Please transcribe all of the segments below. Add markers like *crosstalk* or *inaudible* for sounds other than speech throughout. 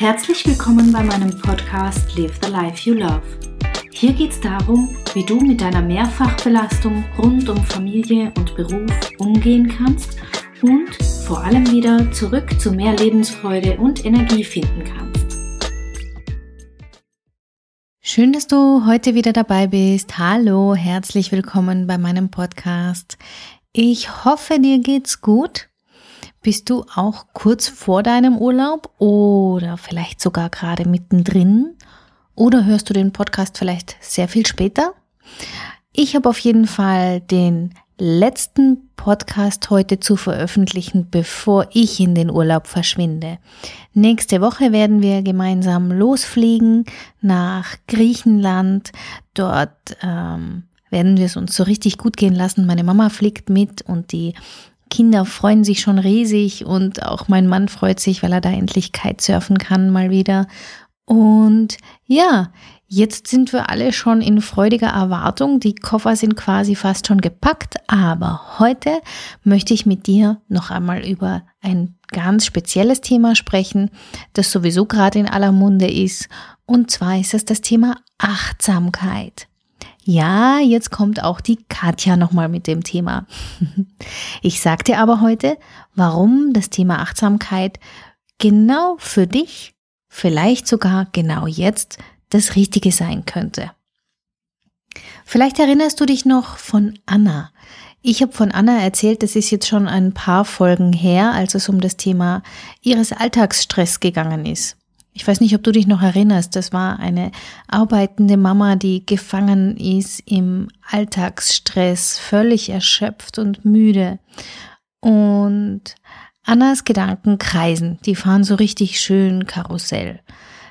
Herzlich willkommen bei meinem Podcast Live the Life You Love. Hier geht es darum, wie du mit deiner Mehrfachbelastung rund um Familie und Beruf umgehen kannst und vor allem wieder zurück zu mehr Lebensfreude und Energie finden kannst. Schön, dass du heute wieder dabei bist. Hallo, herzlich willkommen bei meinem Podcast. Ich hoffe, dir geht's gut. Bist du auch kurz vor deinem Urlaub oder vielleicht sogar gerade mittendrin? Oder hörst du den Podcast vielleicht sehr viel später? Ich habe auf jeden Fall den letzten Podcast heute zu veröffentlichen, bevor ich in den Urlaub verschwinde. Nächste Woche werden wir gemeinsam losfliegen nach Griechenland. Dort ähm, werden wir es uns so richtig gut gehen lassen. Meine Mama fliegt mit und die Kinder freuen sich schon riesig und auch mein Mann freut sich, weil er da endlich Kitesurfen kann mal wieder. Und ja, jetzt sind wir alle schon in freudiger Erwartung. Die Koffer sind quasi fast schon gepackt, aber heute möchte ich mit dir noch einmal über ein ganz spezielles Thema sprechen, das sowieso gerade in aller Munde ist. Und zwar ist es das Thema Achtsamkeit. Ja, jetzt kommt auch die Katja nochmal mit dem Thema. *laughs* Ich sag dir aber heute, warum das Thema Achtsamkeit genau für dich, vielleicht sogar genau jetzt, das Richtige sein könnte. Vielleicht erinnerst du dich noch von Anna. Ich habe von Anna erzählt, das ist jetzt schon ein paar Folgen her, als es um das Thema ihres Alltagsstress gegangen ist. Ich weiß nicht, ob du dich noch erinnerst, das war eine arbeitende Mama, die gefangen ist im Alltagsstress, völlig erschöpft und müde. Und Annas Gedanken kreisen, die fahren so richtig schön Karussell.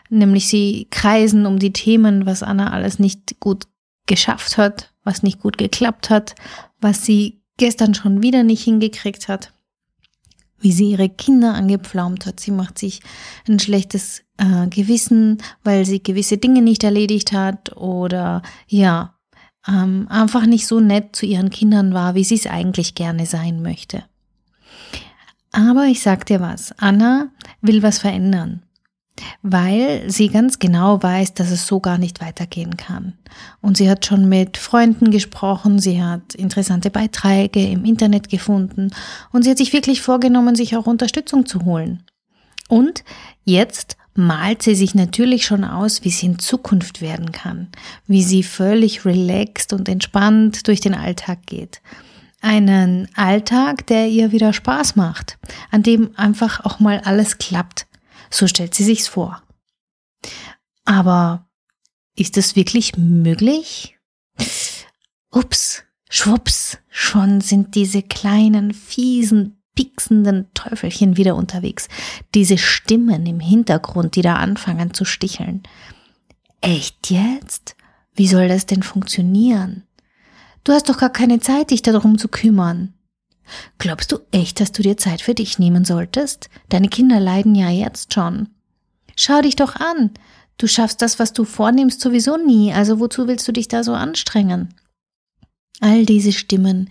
Nämlich sie kreisen um die Themen, was Anna alles nicht gut geschafft hat, was nicht gut geklappt hat, was sie gestern schon wieder nicht hingekriegt hat wie sie ihre Kinder angepflaumt hat. Sie macht sich ein schlechtes äh, Gewissen, weil sie gewisse Dinge nicht erledigt hat oder ja, ähm, einfach nicht so nett zu ihren Kindern war, wie sie es eigentlich gerne sein möchte. Aber ich sag dir was, Anna will was verändern weil sie ganz genau weiß, dass es so gar nicht weitergehen kann. Und sie hat schon mit Freunden gesprochen, sie hat interessante Beiträge im Internet gefunden und sie hat sich wirklich vorgenommen, sich auch Unterstützung zu holen. Und jetzt malt sie sich natürlich schon aus, wie sie in Zukunft werden kann, wie sie völlig relaxed und entspannt durch den Alltag geht. Einen Alltag, der ihr wieder Spaß macht, an dem einfach auch mal alles klappt, so stellt sie sich's vor. Aber ist es wirklich möglich? Ups, schwupps, schon sind diese kleinen, fiesen, pieksenden Teufelchen wieder unterwegs. Diese Stimmen im Hintergrund, die da anfangen zu sticheln. Echt jetzt? Wie soll das denn funktionieren? Du hast doch gar keine Zeit, dich darum zu kümmern. Glaubst du echt, dass du dir Zeit für dich nehmen solltest? Deine Kinder leiden ja jetzt schon. Schau dich doch an. Du schaffst das, was du vornimmst, sowieso nie, also wozu willst du dich da so anstrengen? All diese Stimmen,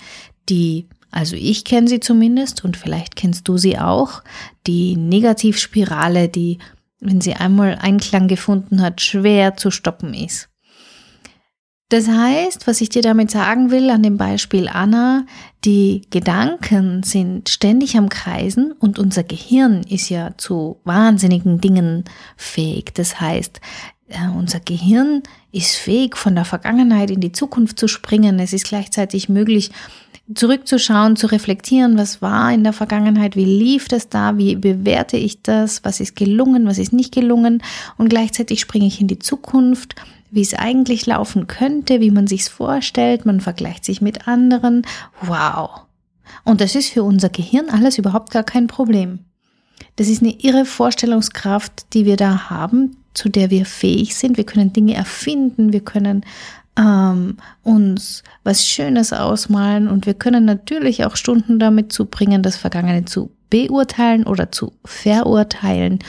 die, also ich kenne sie zumindest und vielleicht kennst du sie auch, die Negativspirale, die, wenn sie einmal Einklang gefunden hat, schwer zu stoppen ist. Das heißt, was ich dir damit sagen will an dem Beispiel Anna, die Gedanken sind ständig am Kreisen und unser Gehirn ist ja zu wahnsinnigen Dingen fähig. Das heißt, äh, unser Gehirn ist fähig, von der Vergangenheit in die Zukunft zu springen. Es ist gleichzeitig möglich, zurückzuschauen, zu reflektieren, was war in der Vergangenheit, wie lief das da, wie bewerte ich das, was ist gelungen, was ist nicht gelungen und gleichzeitig springe ich in die Zukunft wie es eigentlich laufen könnte, wie man sich's vorstellt, man vergleicht sich mit anderen. Wow. Und das ist für unser Gehirn alles überhaupt gar kein Problem. Das ist eine irre Vorstellungskraft, die wir da haben, zu der wir fähig sind. Wir können Dinge erfinden, wir können ähm, uns was Schönes ausmalen und wir können natürlich auch Stunden damit zubringen, das Vergangene zu beurteilen oder zu verurteilen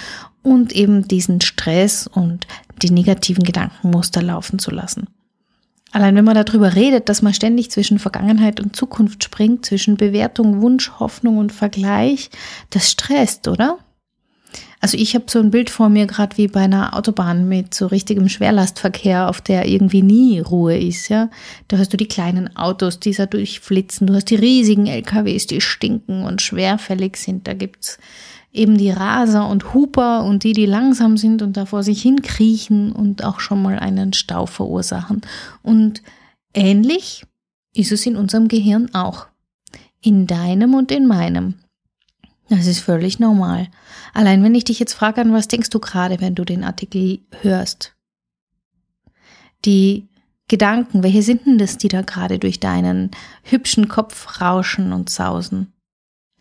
und eben diesen Stress und die negativen Gedankenmuster laufen zu lassen. Allein wenn man darüber redet, dass man ständig zwischen Vergangenheit und Zukunft springt, zwischen Bewertung, Wunsch, Hoffnung und Vergleich, das stresst, oder? Also ich habe so ein Bild vor mir gerade wie bei einer Autobahn mit so richtigem Schwerlastverkehr, auf der irgendwie nie Ruhe ist, ja. Da hast du die kleinen Autos, die da durchflitzen, du hast die riesigen LKWs, die stinken und schwerfällig sind. Da gibt's eben die Raser und Huper und die, die langsam sind und da vor sich hin kriechen und auch schon mal einen Stau verursachen. Und ähnlich ist es in unserem Gehirn auch. In deinem und in meinem. Das ist völlig normal. Allein wenn ich dich jetzt frage, an was denkst du gerade, wenn du den Artikel hörst? Die Gedanken, welche sind denn das, die da gerade durch deinen hübschen Kopf rauschen und sausen?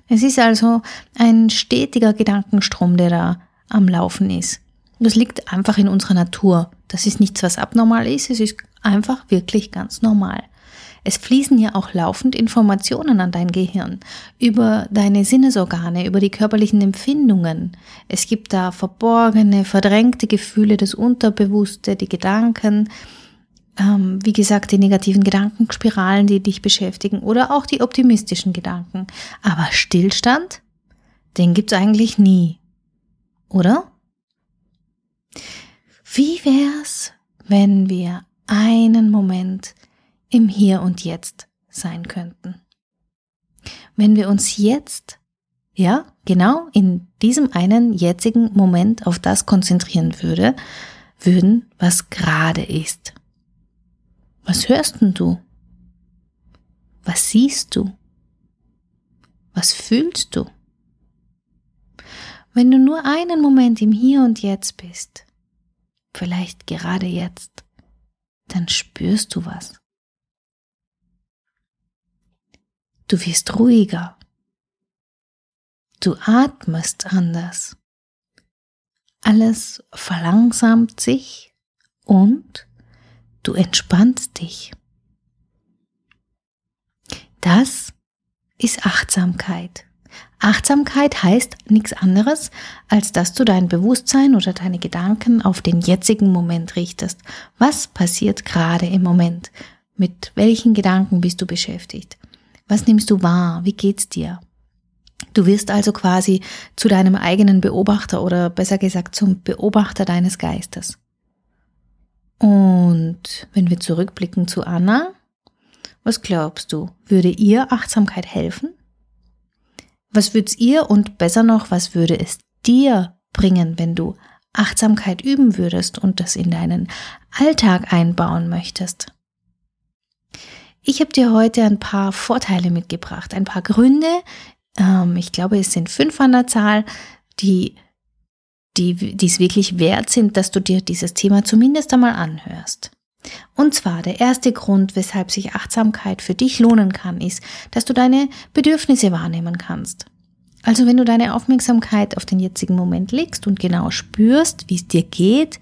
Es ist also ein stetiger Gedankenstrom, der da am Laufen ist. Das liegt einfach in unserer Natur. Das ist nichts, was abnormal ist, es ist einfach wirklich ganz normal. Es fließen ja auch laufend Informationen an dein Gehirn über deine Sinnesorgane, über die körperlichen Empfindungen. Es gibt da verborgene, verdrängte Gefühle, das Unterbewusste, die Gedanken, ähm, wie gesagt, die negativen Gedankenspiralen, die dich beschäftigen oder auch die optimistischen Gedanken. Aber Stillstand, den gibt's eigentlich nie. Oder? Wie wär's, wenn wir einen Moment im Hier und Jetzt sein könnten. Wenn wir uns jetzt, ja, genau in diesem einen jetzigen Moment auf das konzentrieren würde, würden, was gerade ist. Was hörst denn du? Was siehst du? Was fühlst du? Wenn du nur einen Moment im Hier und Jetzt bist, vielleicht gerade jetzt, dann spürst du was. Du wirst ruhiger. Du atmest anders. Alles verlangsamt sich und du entspannst dich. Das ist Achtsamkeit. Achtsamkeit heißt nichts anderes, als dass du dein Bewusstsein oder deine Gedanken auf den jetzigen Moment richtest. Was passiert gerade im Moment? Mit welchen Gedanken bist du beschäftigt? Was nimmst du wahr? Wie geht's dir? Du wirst also quasi zu deinem eigenen Beobachter oder besser gesagt zum Beobachter deines Geistes. Und wenn wir zurückblicken zu Anna, was glaubst du? Würde ihr Achtsamkeit helfen? Was würde es ihr und besser noch, was würde es dir bringen, wenn du Achtsamkeit üben würdest und das in deinen Alltag einbauen möchtest? Ich habe dir heute ein paar Vorteile mitgebracht, ein paar Gründe. Ähm, ich glaube, es sind fünf an der Zahl, die, die, die es wirklich wert sind, dass du dir dieses Thema zumindest einmal anhörst. Und zwar der erste Grund, weshalb sich Achtsamkeit für dich lohnen kann, ist, dass du deine Bedürfnisse wahrnehmen kannst. Also wenn du deine Aufmerksamkeit auf den jetzigen Moment legst und genau spürst, wie es dir geht,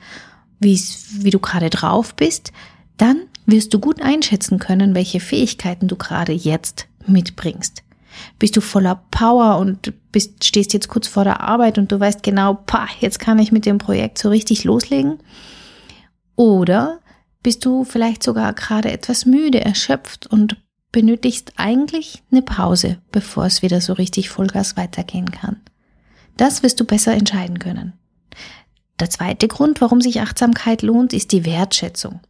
wie du gerade drauf bist, dann wirst du gut einschätzen können, welche Fähigkeiten du gerade jetzt mitbringst. Bist du voller Power und bist, stehst jetzt kurz vor der Arbeit und du weißt genau, pah, jetzt kann ich mit dem Projekt so richtig loslegen? Oder bist du vielleicht sogar gerade etwas müde, erschöpft und benötigst eigentlich eine Pause, bevor es wieder so richtig Vollgas weitergehen kann? Das wirst du besser entscheiden können. Der zweite Grund, warum sich Achtsamkeit lohnt, ist die Wertschätzung.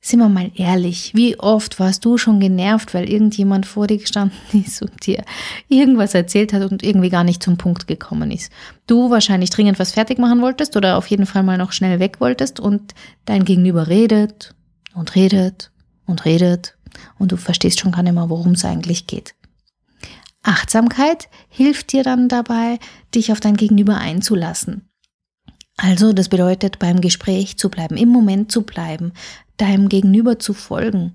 Sind wir mal ehrlich, wie oft warst du schon genervt, weil irgendjemand vor dir gestanden *laughs* ist und dir irgendwas erzählt hat und irgendwie gar nicht zum Punkt gekommen ist? Du wahrscheinlich dringend was fertig machen wolltest oder auf jeden Fall mal noch schnell weg wolltest und dein Gegenüber redet und redet und redet und du verstehst schon gar nicht mehr, worum es eigentlich geht. Achtsamkeit hilft dir dann dabei, dich auf dein Gegenüber einzulassen. Also, das bedeutet, beim Gespräch zu bleiben, im Moment zu bleiben, deinem Gegenüber zu folgen.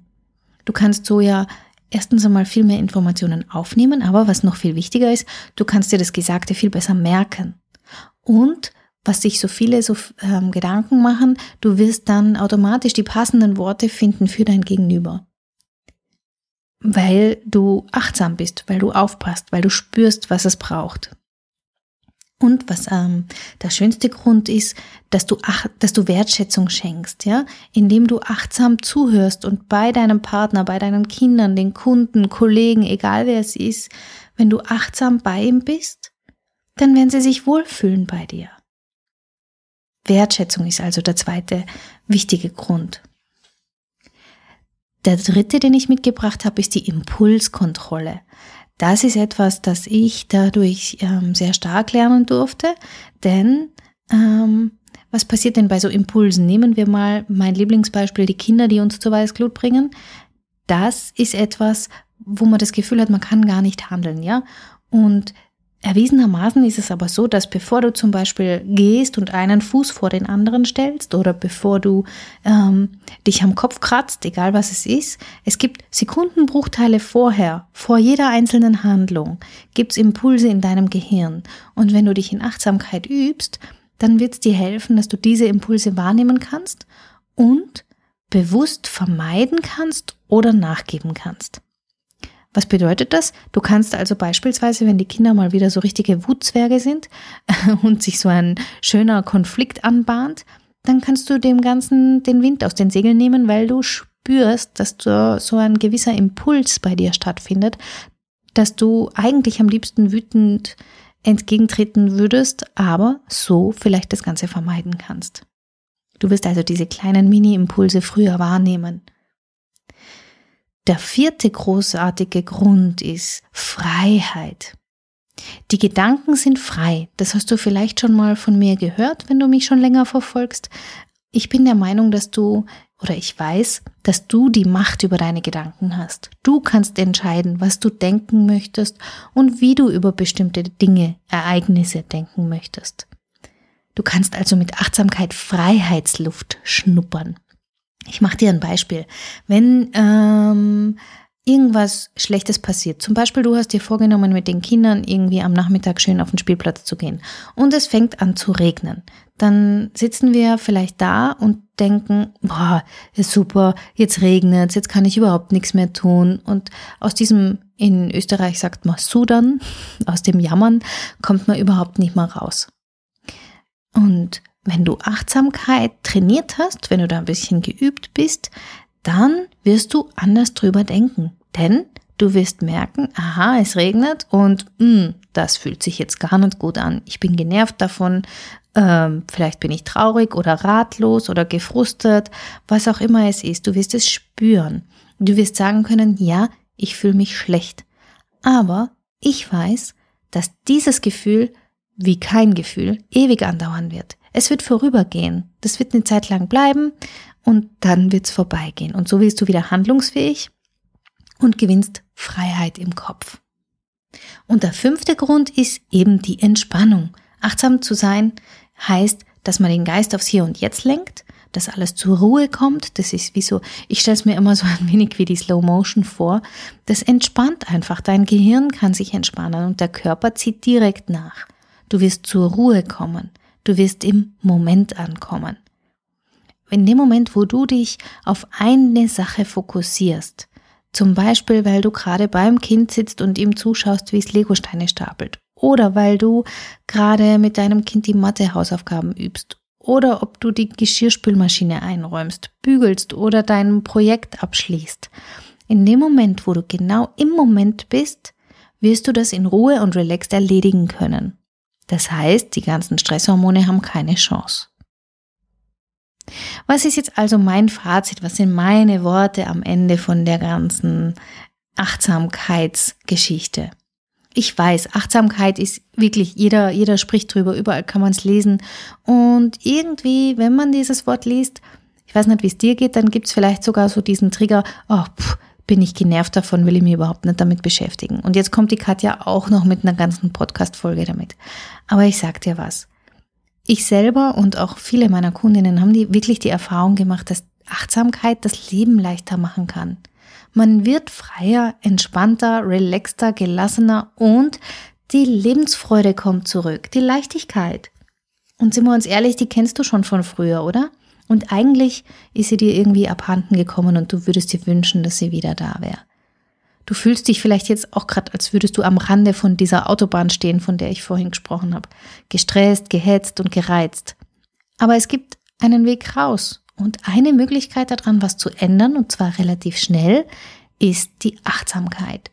Du kannst so ja erstens einmal viel mehr Informationen aufnehmen, aber was noch viel wichtiger ist, du kannst dir das Gesagte viel besser merken. Und was sich so viele so ähm, Gedanken machen, du wirst dann automatisch die passenden Worte finden für dein Gegenüber. Weil du achtsam bist, weil du aufpasst, weil du spürst, was es braucht. Und was ähm, der schönste Grund ist, dass du, ach, dass du Wertschätzung schenkst, ja, indem du achtsam zuhörst und bei deinem Partner, bei deinen Kindern, den Kunden, Kollegen, egal wer es ist, wenn du achtsam bei ihm bist, dann werden sie sich wohlfühlen bei dir. Wertschätzung ist also der zweite wichtige Grund. Der dritte, den ich mitgebracht habe, ist die Impulskontrolle. Das ist etwas, das ich dadurch ähm, sehr stark lernen durfte, denn ähm, was passiert denn bei so Impulsen? Nehmen wir mal mein Lieblingsbeispiel, die Kinder, die uns zur Weißglut bringen. Das ist etwas, wo man das Gefühl hat, man kann gar nicht handeln, ja. Und Erwiesenermaßen ist es aber so, dass bevor du zum Beispiel gehst und einen Fuß vor den anderen stellst oder bevor du ähm, dich am Kopf kratzt, egal was es ist, es gibt Sekundenbruchteile vorher, vor jeder einzelnen Handlung, gibt's Impulse in deinem Gehirn. Und wenn du dich in Achtsamkeit übst, dann wird es dir helfen, dass du diese Impulse wahrnehmen kannst und bewusst vermeiden kannst oder nachgeben kannst. Was bedeutet das? Du kannst also beispielsweise, wenn die Kinder mal wieder so richtige Wutzwerge sind *laughs* und sich so ein schöner Konflikt anbahnt, dann kannst du dem Ganzen den Wind aus den Segeln nehmen, weil du spürst, dass du so ein gewisser Impuls bei dir stattfindet, dass du eigentlich am liebsten wütend entgegentreten würdest, aber so vielleicht das Ganze vermeiden kannst. Du wirst also diese kleinen Mini-Impulse früher wahrnehmen. Der vierte großartige Grund ist Freiheit. Die Gedanken sind frei. Das hast du vielleicht schon mal von mir gehört, wenn du mich schon länger verfolgst. Ich bin der Meinung, dass du oder ich weiß, dass du die Macht über deine Gedanken hast. Du kannst entscheiden, was du denken möchtest und wie du über bestimmte Dinge, Ereignisse denken möchtest. Du kannst also mit Achtsamkeit Freiheitsluft schnuppern. Ich mache dir ein Beispiel. Wenn ähm, irgendwas Schlechtes passiert, zum Beispiel du hast dir vorgenommen, mit den Kindern irgendwie am Nachmittag schön auf den Spielplatz zu gehen und es fängt an zu regnen, dann sitzen wir vielleicht da und denken, boah, ist super, jetzt regnet jetzt kann ich überhaupt nichts mehr tun. Und aus diesem, in Österreich sagt man Sudan, *laughs* aus dem Jammern, kommt man überhaupt nicht mehr raus. Und wenn du Achtsamkeit trainiert hast, wenn du da ein bisschen geübt bist, dann wirst du anders drüber denken. Denn du wirst merken, aha, es regnet und mh, hm, das fühlt sich jetzt gar nicht gut an. Ich bin genervt davon, ähm, vielleicht bin ich traurig oder ratlos oder gefrustet, was auch immer es ist. Du wirst es spüren. Du wirst sagen können, ja, ich fühle mich schlecht. Aber ich weiß, dass dieses Gefühl wie kein Gefühl ewig andauern wird. Es wird vorübergehen. Das wird eine Zeit lang bleiben und dann wird's vorbeigehen. Und so wirst du wieder handlungsfähig und gewinnst Freiheit im Kopf. Und der fünfte Grund ist eben die Entspannung. Achtsam zu sein heißt, dass man den Geist aufs Hier und Jetzt lenkt, dass alles zur Ruhe kommt. Das ist wie so, ich stelle es mir immer so *laughs* ein wenig wie die Slow Motion vor. Das entspannt einfach. Dein Gehirn kann sich entspannen und der Körper zieht direkt nach. Du wirst zur Ruhe kommen. Du wirst im Moment ankommen. In dem Moment, wo du dich auf eine Sache fokussierst, zum Beispiel, weil du gerade beim Kind sitzt und ihm zuschaust, wie es Legosteine stapelt, oder weil du gerade mit deinem Kind die Mathe-Hausaufgaben übst, oder ob du die Geschirrspülmaschine einräumst, bügelst oder dein Projekt abschließt. In dem Moment, wo du genau im Moment bist, wirst du das in Ruhe und relaxed erledigen können. Das heißt, die ganzen Stresshormone haben keine Chance. Was ist jetzt also mein Fazit? Was sind meine Worte am Ende von der ganzen Achtsamkeitsgeschichte? Ich weiß, Achtsamkeit ist wirklich, jeder, jeder spricht drüber, überall kann man es lesen. Und irgendwie, wenn man dieses Wort liest, ich weiß nicht, wie es dir geht, dann gibt es vielleicht sogar so diesen Trigger, oh, pff, bin ich genervt davon, will ich mich überhaupt nicht damit beschäftigen. Und jetzt kommt die Katja auch noch mit einer ganzen Podcast-Folge damit. Aber ich sag dir was. Ich selber und auch viele meiner Kundinnen haben die wirklich die Erfahrung gemacht, dass Achtsamkeit das Leben leichter machen kann. Man wird freier, entspannter, relaxter, gelassener und die Lebensfreude kommt zurück, die Leichtigkeit. Und sind wir uns ehrlich, die kennst du schon von früher, oder? Und eigentlich ist sie dir irgendwie abhanden gekommen und du würdest dir wünschen, dass sie wieder da wäre. Du fühlst dich vielleicht jetzt auch gerade, als würdest du am Rande von dieser Autobahn stehen, von der ich vorhin gesprochen habe. Gestresst, gehetzt und gereizt. Aber es gibt einen Weg raus. Und eine Möglichkeit daran, was zu ändern, und zwar relativ schnell, ist die Achtsamkeit.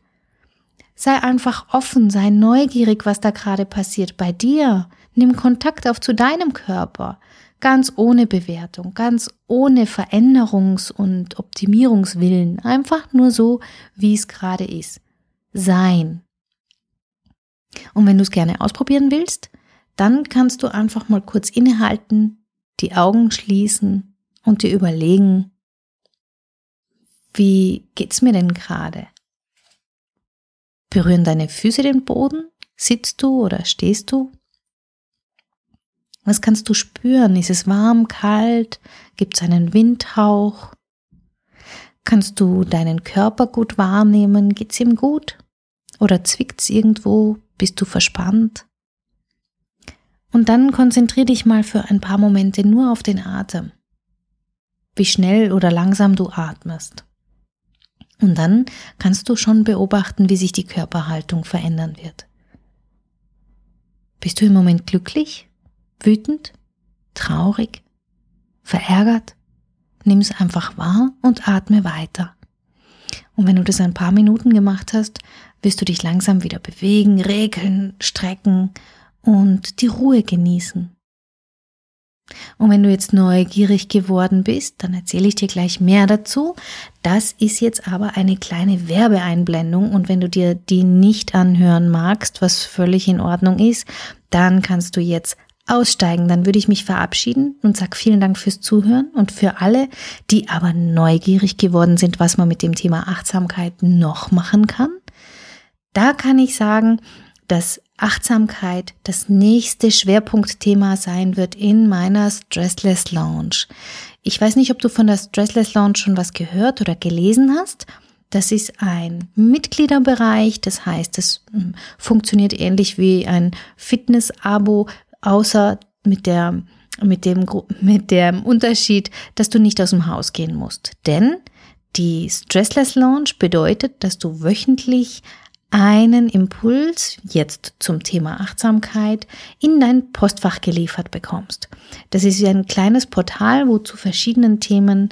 Sei einfach offen, sei neugierig, was da gerade passiert bei dir. Nimm Kontakt auf zu deinem Körper. Ganz ohne Bewertung, ganz ohne Veränderungs- und Optimierungswillen. Einfach nur so, wie es gerade ist. Sein. Und wenn du es gerne ausprobieren willst, dann kannst du einfach mal kurz innehalten, die Augen schließen und dir überlegen, wie geht's mir denn gerade? Berühren deine Füße den Boden? Sitzt du oder stehst du? Was kannst du spüren? Ist es warm, kalt? Gibt es einen Windhauch? Kannst du deinen Körper gut wahrnehmen? Geht's ihm gut? Oder zwickt's irgendwo? Bist du verspannt? Und dann konzentrier dich mal für ein paar Momente nur auf den Atem. Wie schnell oder langsam du atmest. Und dann kannst du schon beobachten, wie sich die Körperhaltung verändern wird. Bist du im Moment glücklich, wütend, traurig, verärgert? Nimm es einfach wahr und atme weiter. Und wenn du das ein paar Minuten gemacht hast, wirst du dich langsam wieder bewegen, regeln, strecken und die Ruhe genießen. Und wenn du jetzt neugierig geworden bist, dann erzähle ich dir gleich mehr dazu. Das ist jetzt aber eine kleine Werbeeinblendung und wenn du dir die nicht anhören magst, was völlig in Ordnung ist, dann kannst du jetzt aussteigen. Dann würde ich mich verabschieden und sag vielen Dank fürs Zuhören und für alle, die aber neugierig geworden sind, was man mit dem Thema Achtsamkeit noch machen kann. Da kann ich sagen, dass Achtsamkeit das nächste Schwerpunktthema sein wird in meiner Stressless Lounge. Ich weiß nicht, ob du von der Stressless Lounge schon was gehört oder gelesen hast. Das ist ein Mitgliederbereich, das heißt, es hm, funktioniert ähnlich wie ein Fitness-Abo, außer mit der mit dem, mit dem Unterschied, dass du nicht aus dem Haus gehen musst. Denn die Stressless Launch bedeutet, dass du wöchentlich einen Impuls jetzt zum Thema Achtsamkeit in dein Postfach geliefert bekommst. Das ist ein kleines Portal, wo zu verschiedenen Themen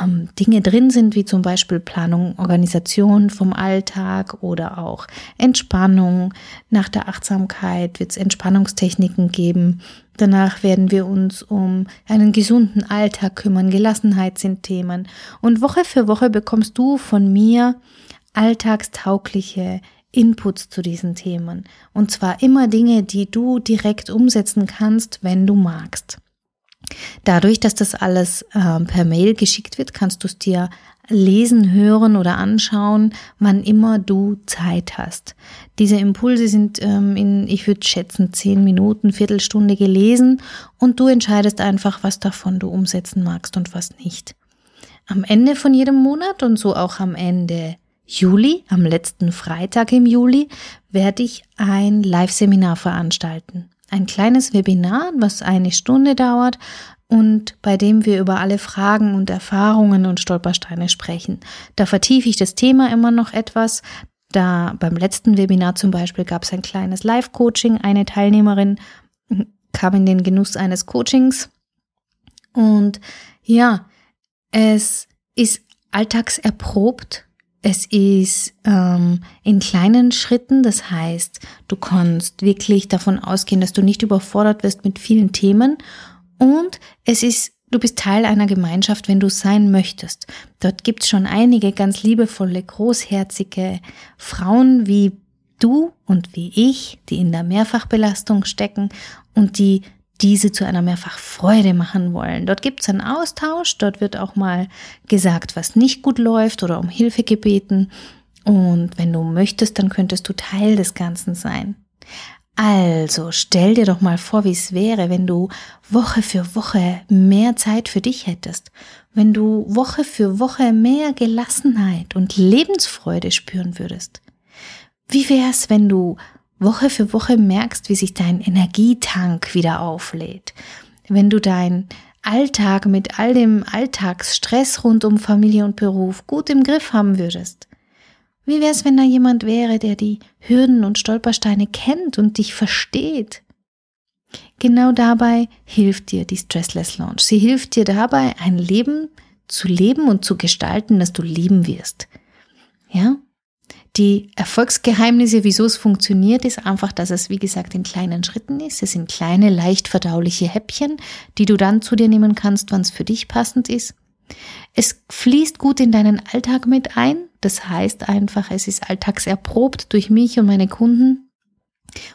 ähm, Dinge drin sind, wie zum Beispiel Planung, Organisation vom Alltag oder auch Entspannung. Nach der Achtsamkeit wird es Entspannungstechniken geben. Danach werden wir uns um einen gesunden Alltag kümmern. Gelassenheit sind Themen. Und Woche für Woche bekommst du von mir alltagstaugliche Inputs zu diesen Themen. Und zwar immer Dinge, die du direkt umsetzen kannst, wenn du magst. Dadurch, dass das alles äh, per Mail geschickt wird, kannst du es dir lesen, hören oder anschauen, wann immer du Zeit hast. Diese Impulse sind ähm, in, ich würde schätzen, zehn Minuten, Viertelstunde gelesen und du entscheidest einfach, was davon du umsetzen magst und was nicht. Am Ende von jedem Monat und so auch am Ende Juli, am letzten Freitag im Juli, werde ich ein Live-Seminar veranstalten. Ein kleines Webinar, was eine Stunde dauert und bei dem wir über alle Fragen und Erfahrungen und Stolpersteine sprechen. Da vertiefe ich das Thema immer noch etwas. Da beim letzten Webinar zum Beispiel gab es ein kleines Live-Coaching. Eine Teilnehmerin kam in den Genuss eines Coachings. Und ja, es ist alltagserprobt es ist ähm, in kleinen Schritten, das heißt, du kannst wirklich davon ausgehen, dass du nicht überfordert wirst mit vielen Themen und es ist, du bist Teil einer Gemeinschaft, wenn du sein möchtest. Dort gibt es schon einige ganz liebevolle, großherzige Frauen wie du und wie ich, die in der Mehrfachbelastung stecken und die diese zu einer Mehrfachfreude machen wollen. Dort gibt es einen Austausch, dort wird auch mal gesagt, was nicht gut läuft oder um Hilfe gebeten. Und wenn du möchtest, dann könntest du Teil des Ganzen sein. Also stell dir doch mal vor, wie es wäre, wenn du Woche für Woche mehr Zeit für dich hättest, wenn du Woche für Woche mehr Gelassenheit und Lebensfreude spüren würdest. Wie wär's, wenn du Woche für Woche merkst, wie sich dein Energietank wieder auflädt, wenn du dein Alltag mit all dem Alltagsstress rund um Familie und Beruf gut im Griff haben würdest. Wie wär's, wenn da jemand wäre, der die Hürden und Stolpersteine kennt und dich versteht? Genau dabei hilft dir die Stressless Launch. Sie hilft dir dabei, ein Leben zu leben und zu gestalten, das du lieben wirst. Ja? Die Erfolgsgeheimnisse, wieso es funktioniert, ist einfach, dass es, wie gesagt, in kleinen Schritten ist. Es sind kleine, leicht verdauliche Häppchen, die du dann zu dir nehmen kannst, wann es für dich passend ist. Es fließt gut in deinen Alltag mit ein. Das heißt einfach, es ist alltagserprobt durch mich und meine Kunden.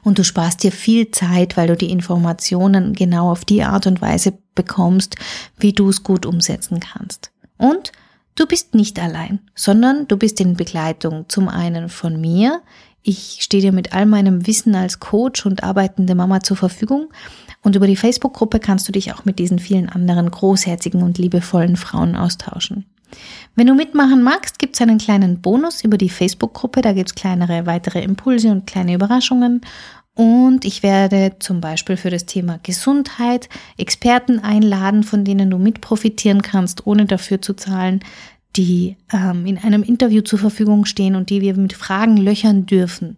Und du sparst dir viel Zeit, weil du die Informationen genau auf die Art und Weise bekommst, wie du es gut umsetzen kannst. Und du bist nicht allein, sondern du bist in Begleitung zum einen von mir. Ich stehe dir mit all meinem Wissen als Coach und arbeitende Mama zur Verfügung. Und über die Facebook-Gruppe kannst du dich auch mit diesen vielen anderen großherzigen und liebevollen Frauen austauschen. Wenn du mitmachen magst, gibt es einen kleinen Bonus über die Facebook-Gruppe. Da gibt es kleinere weitere Impulse und kleine Überraschungen. Und ich werde zum Beispiel für das Thema Gesundheit Experten einladen, von denen du mit profitieren kannst, ohne dafür zu zahlen, die ähm, in einem Interview zur Verfügung stehen und die wir mit Fragen löchern dürfen.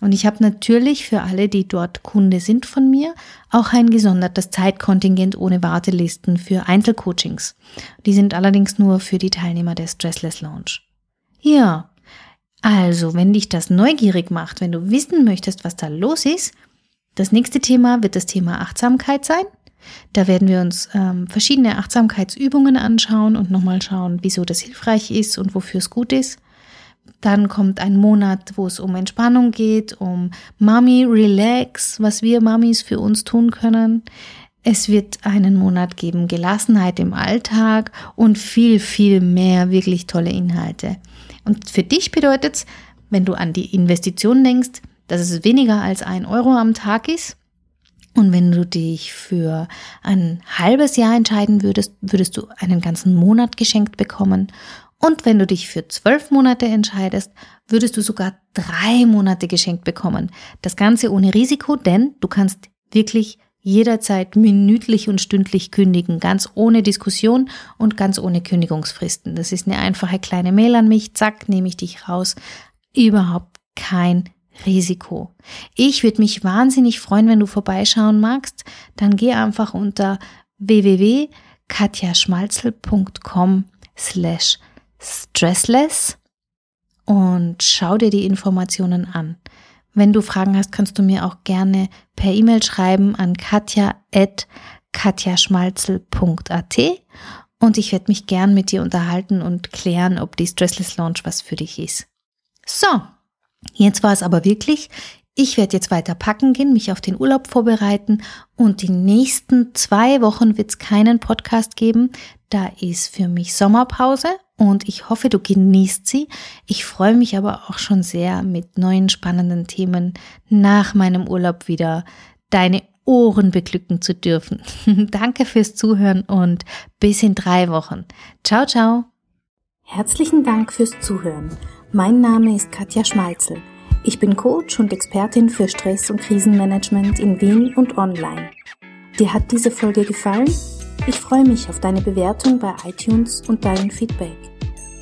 Und ich habe natürlich für alle, die dort Kunde sind von mir, auch ein gesondertes Zeitkontingent ohne Wartelisten für Einzelcoachings. Die sind allerdings nur für die Teilnehmer der Stressless Lounge. Ja, also wenn dich das neugierig macht, wenn du wissen möchtest, was da los ist, das nächste Thema wird das Thema Achtsamkeit sein. Da werden wir uns ähm, verschiedene Achtsamkeitsübungen anschauen und nochmal schauen, wieso das hilfreich ist und wofür es gut ist. Dann kommt ein Monat, wo es um Entspannung geht, um Mami Relax, was wir Mamis für uns tun können. Es wird einen Monat geben, Gelassenheit im Alltag und viel, viel mehr wirklich tolle Inhalte. Und für dich bedeutet es, wenn du an die Investition denkst, dass es weniger als ein Euro am Tag ist. Und wenn du dich für ein halbes Jahr entscheiden würdest, würdest du einen ganzen Monat geschenkt bekommen. Und wenn du dich für zwölf Monate entscheidest, würdest du sogar drei Monate geschenkt bekommen. Das Ganze ohne Risiko, denn du kannst wirklich jederzeit minütlich und stündlich kündigen, ganz ohne Diskussion und ganz ohne Kündigungsfristen. Das ist eine einfache kleine Mail an mich, zack, nehme ich dich raus. Überhaupt kein Risiko. Ich würde mich wahnsinnig freuen, wenn du vorbeischauen magst. Dann geh einfach unter www.katjaschmalzel.com slash stressless und schau dir die Informationen an. Wenn du Fragen hast, kannst du mir auch gerne per E-Mail schreiben an katja.katjaschmalzel.at und ich werde mich gern mit dir unterhalten und klären, ob die Stressless Launch was für dich ist. So, jetzt war es aber wirklich. Ich werde jetzt weiter packen gehen, mich auf den Urlaub vorbereiten und die nächsten zwei Wochen wird es keinen Podcast geben. Da ist für mich Sommerpause und ich hoffe, du genießt sie. Ich freue mich aber auch schon sehr, mit neuen spannenden Themen nach meinem Urlaub wieder deine Ohren beglücken zu dürfen. *laughs* Danke fürs Zuhören und bis in drei Wochen. Ciao, ciao. Herzlichen Dank fürs Zuhören. Mein Name ist Katja Schmalzel. Ich bin Coach und Expertin für Stress- und Krisenmanagement in Wien und online. Dir hat diese Folge gefallen? Ich freue mich auf deine Bewertung bei iTunes und dein Feedback.